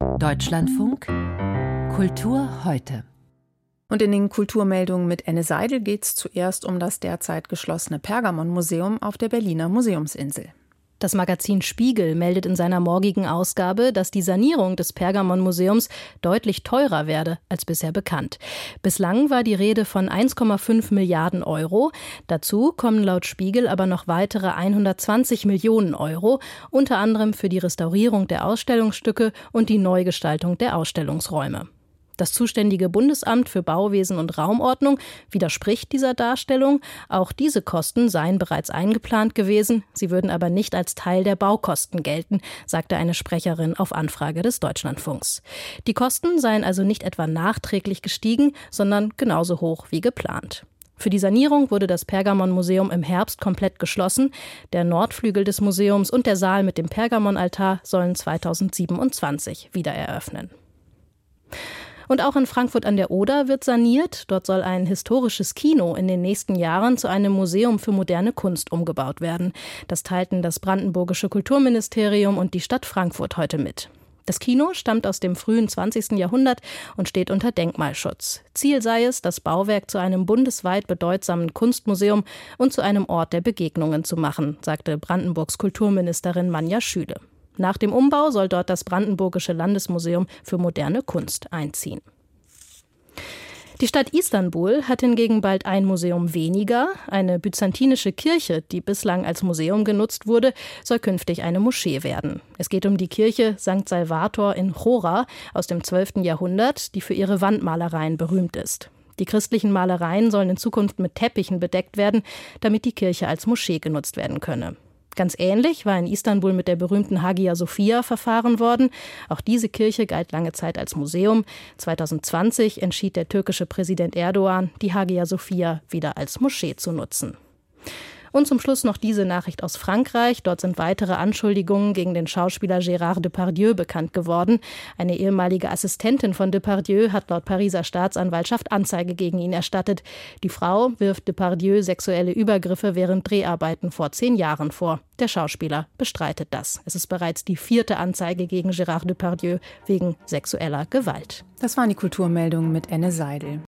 Deutschlandfunk Kultur heute. Und in den Kulturmeldungen mit Enne Seidel geht es zuerst um das derzeit geschlossene Pergamon-Museum auf der Berliner Museumsinsel. Das Magazin Spiegel meldet in seiner morgigen Ausgabe, dass die Sanierung des Pergamon-Museums deutlich teurer werde als bisher bekannt. Bislang war die Rede von 1,5 Milliarden Euro. Dazu kommen laut Spiegel aber noch weitere 120 Millionen Euro, unter anderem für die Restaurierung der Ausstellungsstücke und die Neugestaltung der Ausstellungsräume. Das zuständige Bundesamt für Bauwesen und Raumordnung widerspricht dieser Darstellung. Auch diese Kosten seien bereits eingeplant gewesen, sie würden aber nicht als Teil der Baukosten gelten, sagte eine Sprecherin auf Anfrage des Deutschlandfunks. Die Kosten seien also nicht etwa nachträglich gestiegen, sondern genauso hoch wie geplant. Für die Sanierung wurde das Pergamon-Museum im Herbst komplett geschlossen. Der Nordflügel des Museums und der Saal mit dem Pergamon-Altar sollen 2027 wieder eröffnen. Und auch in Frankfurt an der Oder wird saniert. Dort soll ein historisches Kino in den nächsten Jahren zu einem Museum für moderne Kunst umgebaut werden. Das teilten das brandenburgische Kulturministerium und die Stadt Frankfurt heute mit. Das Kino stammt aus dem frühen 20. Jahrhundert und steht unter Denkmalschutz. Ziel sei es, das Bauwerk zu einem bundesweit bedeutsamen Kunstmuseum und zu einem Ort der Begegnungen zu machen, sagte Brandenburgs Kulturministerin Manja Schüle. Nach dem Umbau soll dort das Brandenburgische Landesmuseum für moderne Kunst einziehen. Die Stadt Istanbul hat hingegen bald ein Museum weniger. Eine byzantinische Kirche, die bislang als Museum genutzt wurde, soll künftig eine Moschee werden. Es geht um die Kirche St. Salvator in Chora aus dem 12. Jahrhundert, die für ihre Wandmalereien berühmt ist. Die christlichen Malereien sollen in Zukunft mit Teppichen bedeckt werden, damit die Kirche als Moschee genutzt werden könne. Ganz ähnlich war in Istanbul mit der berühmten Hagia Sophia verfahren worden. Auch diese Kirche galt lange Zeit als Museum. 2020 entschied der türkische Präsident Erdogan, die Hagia Sophia wieder als Moschee zu nutzen. Und zum Schluss noch diese Nachricht aus Frankreich. Dort sind weitere Anschuldigungen gegen den Schauspieler Gérard Depardieu bekannt geworden. Eine ehemalige Assistentin von Depardieu hat laut Pariser Staatsanwaltschaft Anzeige gegen ihn erstattet. Die Frau wirft Depardieu sexuelle Übergriffe während Dreharbeiten vor zehn Jahren vor. Der Schauspieler bestreitet das. Es ist bereits die vierte Anzeige gegen Gérard Depardieu wegen sexueller Gewalt. Das waren die Kulturmeldungen mit Enne Seidel.